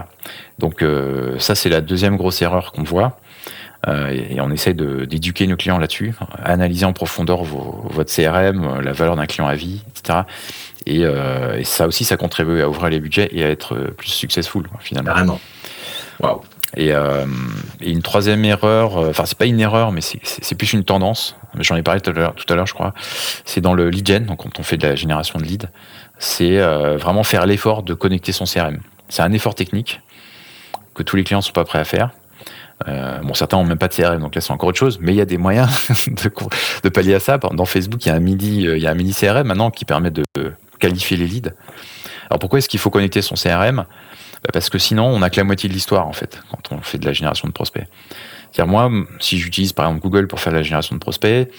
Donc euh, ça, c'est la deuxième grosse erreur qu'on voit. et, on essaie d'éduquer nos clients là-dessus, analyser en profondeur votre CRM, la valeur d'un client à vie, etc. Et, ça aussi, ça contribue à ouvrir les budgets et à être plus successful, finalement. Waouh. Euh, et, une troisième erreur, euh, enfin c'est pas une erreur, mais c'est plus une tendance. J'en ai parlé tout à l'heure, je crois. C'est dans le lead gen, donc quand on fait de la génération de leads, c'est euh, vraiment faire l'effort de connecter son CRM. C'est un effort technique que tous les clients sont pas prêts à faire. bon, certains ont même pas de CRM, donc là c'est encore autre chose. Mais il y a des moyens de, pallier à ça. Dans Facebook, il y a un midi, il y a un mini CRM maintenant qui permet de qualifier les leads. Alors pourquoi est-ce qu'il faut connecter son CRM parce que sinon, on n'a que la moitié de l'histoire, en fait, quand on fait de la génération de prospects. C'est-à-dire, moi, si j'utilise par exemple Google pour faire de la génération de prospects,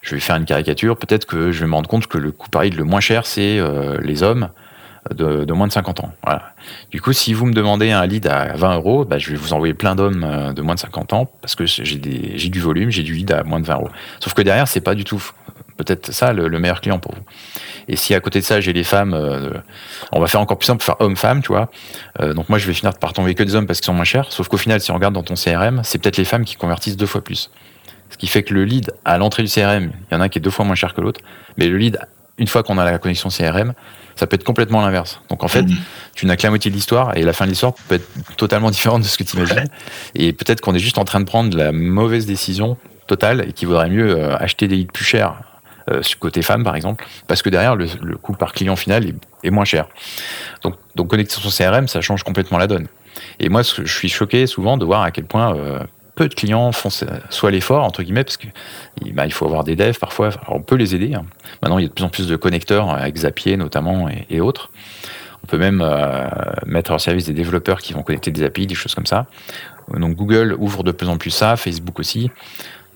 je vais faire une caricature, peut-être que je vais me rendre compte que le coût par lead le moins cher, c'est euh, les hommes de, moins de 50 ans. Du coup, si vous me demandez un lead à 20 euros, bah, je vais vous envoyer plein d'hommes euh, de moins de 50 ans parce que j'ai du volume, j'ai du lead à moins de 20 euros. Sauf que derrière, c'est pas du tout peut-être ça le, meilleur client pour vous. Et si à côté de ça, j'ai les femmes, euh, on va faire encore plus simple, faire homme-femme, tu vois. Euh, donc moi, je vais finir par tomber que des hommes parce qu'ils sont moins chers. Sauf qu'au final, si on regarde dans ton CRM, c'est peut-être les femmes qui convertissent deux fois plus. Ce qui fait que le lead à l'entrée du CRM, il y en a un qui est deux fois moins cher que l'autre. Mais le lead, une fois qu'on a la connexion CRM, ça peut être complètement l'inverse. Donc en fait, mmh. tu n'as que la moitié de l'histoire et la fin de l'histoire peut être totalement différente de ce que tu imagines. Et peut-être qu'on est juste en train de prendre la mauvaise décision totale et qu'il vaudrait mieux euh, acheter des leads plus chers euh, côté femme par exemple, parce que derrière le, coût par client final est, moins cher. Donc, donc connecter son CRM, ça change complètement la donne. Et moi, je suis choqué souvent de voir à quel point euh, peu de clients font soit l'effort entre guillemets parce que bah, faut avoir des devs parfois. on peut les aider. Hein. Maintenant, il y a de plus en plus de connecteurs avec Zapier notamment et, autres. On peut même euh, mettre au service des développeurs qui vont connecter des API, des choses comme ça. Donc Google ouvre de plus en plus ça, Facebook aussi.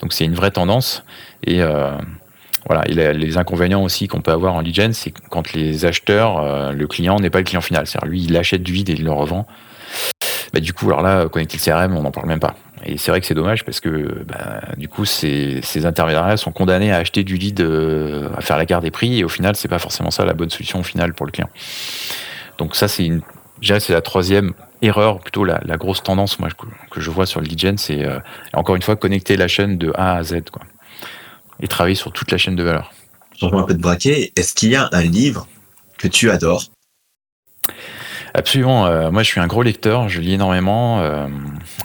Donc c'est une vraie tendance et voilà, et les, inconvénients aussi qu'on peut avoir en lead gen, c'est quand les acheteurs, euh, le client n'est pas le client final. C'est-à-dire lui, il achète du vide et il le revend. Bah, du coup, alors là, connecter le CRM, on n'en parle même pas. Et c'est vrai que c'est dommage parce que bah, du coup, ces, intermédiaires sont condamnés à acheter du lead, euh, à faire la carte des prix, et au final, c'est pas forcément ça la bonne solution au final pour le client. Donc ça, c'est une, c'est la troisième erreur, plutôt la, grosse tendance moi que, je vois sur le lead gen, c'est euh, encore une fois connecter la chaîne de A à Z. Quoi et travailler sur toute la chaîne de valeur. Changeons un peu de braquet. Est-ce qu'il y a un livre que tu adores? Absolument. Euh, moi, je suis un gros lecteur. Je lis énormément euh,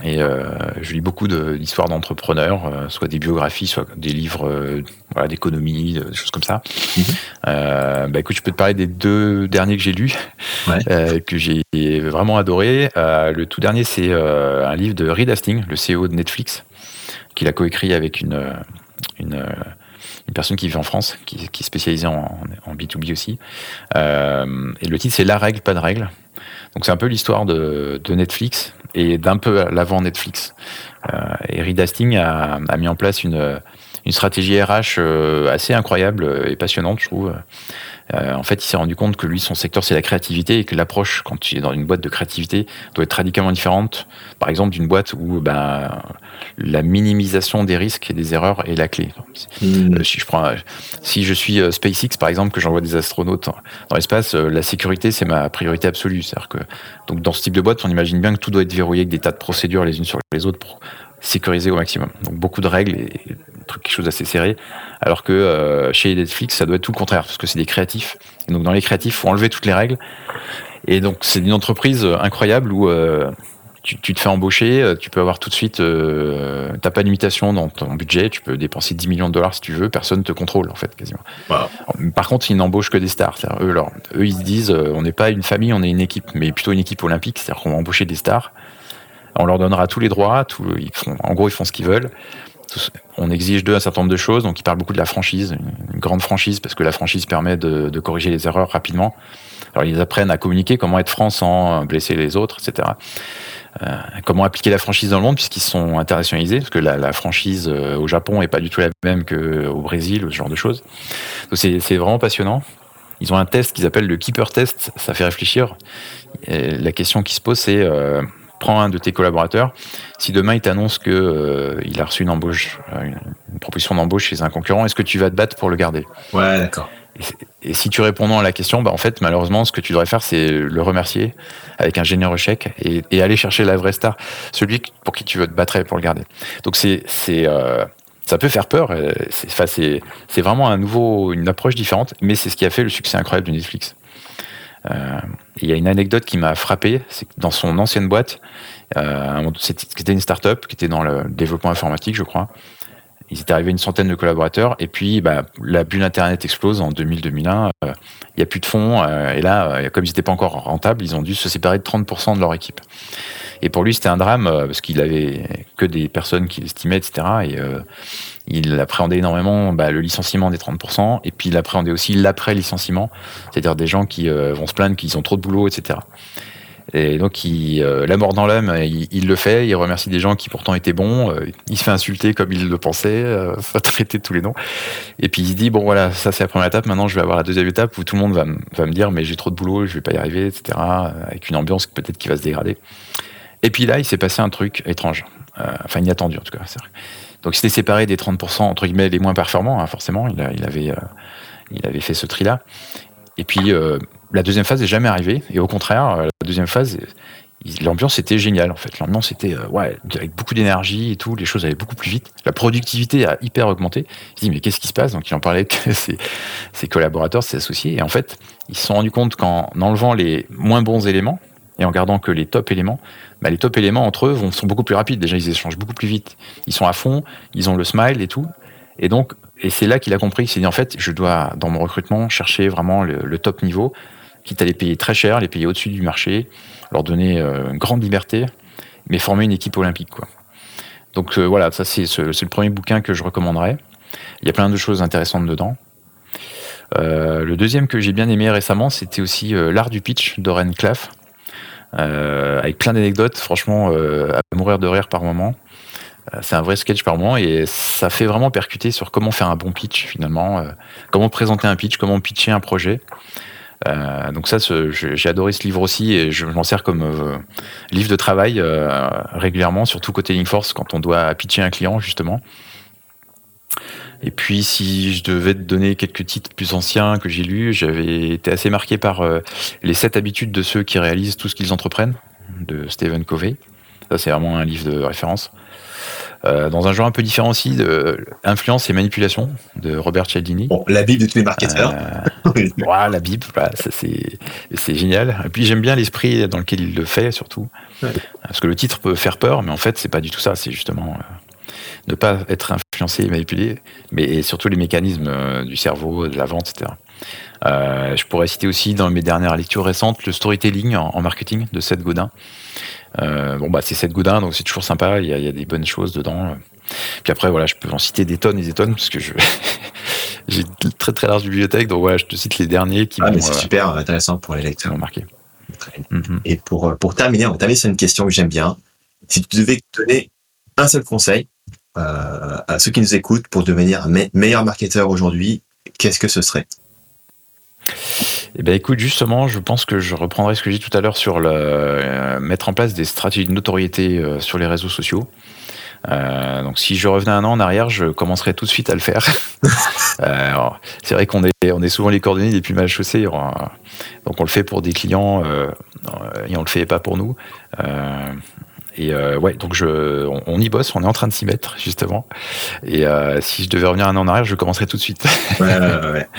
et euh, je lis beaucoup d'histoires d'entrepreneurs, soit des biographies, soit des livres voilà, d'économie, des choses comme ça. Mhm. bah, écoute, je peux te parler des deux derniers que j'ai lus, que j'ai vraiment adoré. le tout dernier, c'est un livre de Reed Hastings, le CEO de Netflix, qu'il a coécrit avec une, une, une personne qui vit en France, qui, est spécialisée en, B2B aussi. Euh, et le titre, c'est La règle, pas de règle. Donc c'est un peu l'histoire de, Netflix et d'un peu l'avant Netflix. Euh, et Reed Hastings a, mis en place une, une stratégie RH assez incroyable et passionnante, je trouve. Euh, en fait, il s'est rendu compte que lui, son secteur, c'est la créativité et que l'approche, quand tu es dans une boîte de créativité, doit être radicalement différente. Par exemple, d'une boîte où ben, la minimisation des risques et des erreurs est la clé. Euh, si, je prends, si je suis euh, SpaceX, par exemple, que j'envoie des astronautes dans l'espace, la sécurité, c'est ma priorité absolue. C'est-à-dire que donc, dans ce type de boîte, on imagine bien que tout doit être verrouillé avec des tas de procédures les unes sur les autres pour sécuriser au maximum. Donc beaucoup de règles et, quelque chose d'assez serré. Alors que euh, chez Netflix, ça doit être tout le contraire, parce que c'est des créatifs. Et donc dans les créatifs, il faut enlever toutes les règles. Et donc c'est une entreprise incroyable où euh, tu, te fais embaucher, euh, tu peux avoir tout de suite, euh, t'as pas de limitation dans ton budget, tu peux dépenser 10 millions de dollars si tu veux, personne te contrôle en fait quasiment. Par contre, ils n'embauchent que des stars. Eux, eux, ils se disent, on n'est pas une famille, on est une équipe, mais plutôt une équipe olympique, c'est-à-dire qu'on va embaucher des stars. On leur donnera tous les droits, en gros, ils font ce qu'ils veulent. On exige d'eux un certain nombre de choses, donc ils parlent beaucoup de la franchise, une grande franchise, parce que la franchise permet de, corriger les erreurs rapidement. Alors ils apprennent à communiquer, comment être franc sans blesser les autres, etc. Euh, comment appliquer la franchise dans le monde, puisqu'ils sont internationalisés, parce que la, franchise euh, au Japon est pas du tout la même qu'au Brésil, ce genre de choses. Donc c'est vraiment passionnant. Ils ont un test qu'ils appellent le Keeper Test, ça fait réfléchir. la question qui se pose, c'est euh, prends un de tes collaborateurs. Si demain il t'annonce que euh, il a reçu une embauche, euh, une, proposition d'embauche chez un concurrent, est-ce que tu vas te battre pour le garder? Ouais, d'accord. Et, si tu réponds non à la question, bah en fait, malheureusement, ce que tu devrais faire, c'est le remercier avec un généreux chèque et, aller chercher la vraie star, celui pour qui tu veux te battre pour le garder. Donc c'est c'est euh, ça peut faire peur. C'est vraiment un nouveau, une approche différente, mais c'est ce qui a fait le succès incroyable de Netflix. Euh, il y a une anecdote qui m'a frappé, c'est que dans son ancienne boîte, euh, c'était une start-up qui était dans le développement informatique, je crois. Ils étaient arrivés une centaine de collaborateurs, et puis bah, la bulle Internet explose en 2000-2001. Euh, il n'y a plus de fonds, et là, comme ils n'étaient pas encore rentables, ils ont dû se séparer de 30% de leur équipe. Et pour lui, c'était un drame, parce qu'il avait que des personnes qu'il estimait, etc. Et il appréhendait énormément bah, le licenciement des 30%, et puis il appréhendait aussi l'après-licenciement, c'est-à-dire des gens qui euh, vont se plaindre qu'ils ont trop de boulot, etc. Et donc, il, euh, la mort dans l'âme, il, le fait, il remercie des gens qui pourtant étaient bons, euh, il se fait insulter comme il le pensait, va traiter tous les noms. Et puis il se dit, bon voilà, ça c'est la première étape, maintenant je vais avoir la deuxième étape où tout le monde va, me dire, mais j'ai trop de boulot, je vais pas y arriver, etc. Avec une ambiance peut-être qui va se dégrader. Et puis là, il s'est passé un truc étrange, enfin inattendu en tout cas. Donc il s'était séparé des 30% entre guillemets les moins performants, hein, forcément. Il, avait, euh, il avait fait ce tri-là. Et puis euh, la deuxième phase n'est jamais arrivée. Et au contraire, euh, la deuxième phase, l'ambiance était géniale en fait. L'ambiance était ouais, avec beaucoup d'énergie et tout. Les choses allaient beaucoup plus vite. La productivité a hyper augmenté. Il dit mais qu'est-ce qui se passe? Donc il en parlait avec ses, ses collaborateurs, ses associés. Et en fait, ils se sont rendus compte qu'en enlevant les moins bons éléments, et en gardant que les top éléments, bah, les top éléments entre eux vont, sont beaucoup plus rapides. Déjà, ils échangent beaucoup plus vite. Ils sont à fond, ils ont le smile et tout. Et donc, et c'est là qu'il a compris, il s'est dit en fait, je dois dans mon recrutement chercher vraiment le, top niveau, quitte à les payer très cher, les payer au-dessus du marché, leur donner euh, une grande liberté, mais former une équipe olympique. Quoi. Donc euh, voilà, ça c'est, le premier bouquin que je recommanderais. Il y a plein de choses intéressantes dedans. Euh, le deuxième que j'ai bien aimé récemment, c'était aussi L'art du pitch d'Oren Claff. Euh, avec plein d'anecdotes, franchement, euh, à mourir de rire par moment. Euh, c'est un vrai sketch par moment et ça fait vraiment percuter sur comment faire un bon pitch finalement, comment présenter un pitch, comment pitcher un projet. donc ça, j'ai adoré ce livre aussi et je m'en sers comme livre de travail régulièrement, surtout côté Linkforce quand on doit pitcher un client justement. Et puis, si je devais te donner quelques titres plus anciens que j'ai lus, j'avais été assez marqué par euh, Les sept habitudes de ceux qui réalisent tout ce qu'ils entreprennent, de Stephen Covey. Ça, c'est vraiment un livre de référence. Euh, dans un genre un peu différent aussi, de Influence et manipulation de Robert Cialdini. Bon, la Bible de tous les marketeurs. Euh, la Bible, voilà, c'est génial. Et puis j'aime bien l'esprit dans lequel il le fait, surtout. Parce que le titre peut faire peur, mais en fait, c'est pas du tout ça. C'est justement ne pas être influencé et manipulé, mais surtout les mécanismes euh, du cerveau, de la vente, etc. Euh, je pourrais citer aussi dans mes dernières lectures récentes le storytelling en, marketing de Seth Godin. Euh, bon bah c'est Seth Godin donc c'est toujours sympa, il y, a, des bonnes choses dedans. Puis après voilà, je peux en citer des tonnes et des tonnes parce que je j'ai une très très large bibliothèque, donc voilà, je te cite les derniers qui Ah, mais c'est euh, super intéressant pour les lecteurs. marqué. Mhm. Et pour, pour terminer, on va terminer sur une question que j'aime bien. Si tu devais donner un seul conseil à ceux qui nous écoutent pour devenir un me- meilleur marketeur aujourd'hui, qu'est-ce que ce serait? Eh ben écoute, justement, je pense que je reprendrai ce que j'ai dit tout à l'heure sur le euh, mettre en place des stratégies de notoriété euh, sur les réseaux sociaux. Euh, donc si je revenais un an en arrière, je commencerais tout de suite à le faire. Euh, c'est vrai qu'on est on est souvent les coordonnées des plus mal chaussés, donc on le fait pour des clients euh, et on le fait pas pour nous. Et euh, ouais, donc je, on, on y bosse, on est en train de s'y mettre justement. Et euh, si je devais revenir un an en arrière, je commencerais tout de suite. Ouais, ouais, ouais.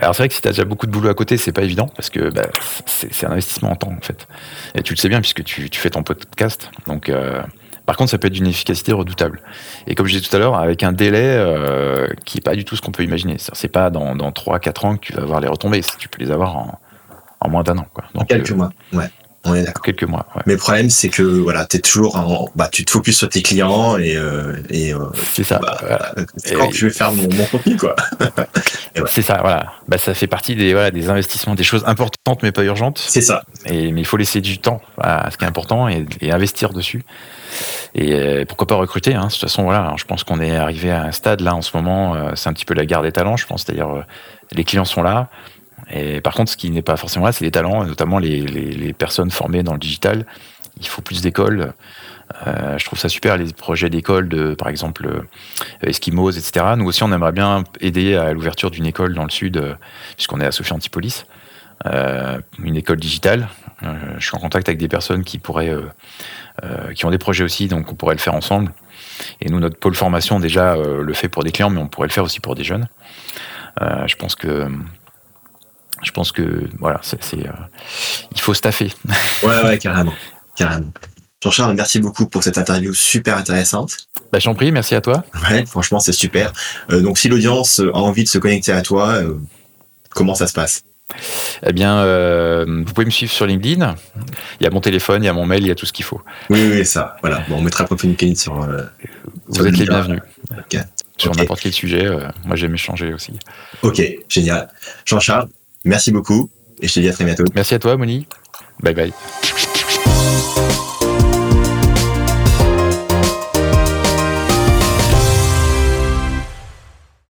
Alors c'est vrai que si tu as déjà beaucoup de boulot à côté, c'est pas évident parce que bah, c'est un investissement en temps en fait. Et tu le sais bien puisque tu, tu fais ton podcast. Donc euh, par contre, ça peut être d'une efficacité redoutable. Et comme je disais tout à l'heure, avec un délai euh, qui est pas du tout ce qu'on peut imaginer. C'est pas dans, dans 3-4 ans que tu vas avoir les retombées. Tu peux les avoir en, en moins d'un an. Quoi. En Donc, quelques euh, mois. Ouais, on est d'accord. quelques mois. ouais. Mais le problème, c'est que voilà, t'es toujours en, bah, tu te focuses sur tes clients et, euh, et euh, C'est ça. bah, voilà. c'est quand Et- je vais faire mon, mon contenu, quoi. ouais. C'est ça, voilà. Bah, ça fait partie des, voilà, des investissements, des choses importantes mais pas urgentes. C'est ça. Et, mais il faut laisser du temps à ce qui est important et, et investir dessus. Et euh, pourquoi pas recruter hein. De toute façon, voilà, je pense qu'on est arrivé à un stade là en ce moment. euh, c'est un petit peu la guerre des talents, je pense. C'est-à-dire, les clients sont là. Et par contre, ce qui n'est pas forcément là, c'est les talents, notamment les, les, personnes formées dans le digital. Il faut plus d'écoles. Euh, je trouve ça super, les projets d'école de, par exemple, euh, Eskimos, etc. Nous aussi, on aimerait bien aider à l'ouverture d'une école dans le sud, euh, puisqu'on est à Sophie Antipolis. Une école digitale. Je suis en contact avec des personnes qui pourraient, qui ont des projets aussi, donc on pourrait le faire ensemble. Et nous, notre pôle formation déjà le fait pour des clients, mais on pourrait le faire aussi pour des jeunes. Je pense que, je pense que voilà, c'est, euh, il faut staffer. Ouais, ouais, carrément. Carrément. Jean-Charles, merci beaucoup pour cette interview super intéressante. Bah, j'en prie, merci à toi. Ouais, franchement, c'est super. Euh, donc, si l'audience a envie de se connecter à toi, euh, comment ça se passe? Eh bien, euh, vous pouvez me suivre sur LinkedIn. Il y a mon téléphone, il y a mon mail, il y a tout ce qu'il faut. Oui, oui, ça. Voilà. Bon, on mettra profil LinkedIn sur. euh, Vous sur êtes les bienvenus sur n'importe quel sujet. euh, moi, j'aime échanger aussi. Ok, génial. Jean-Charles, merci beaucoup et je te dis à très bientôt. Merci à toi, Moni. Bye bye.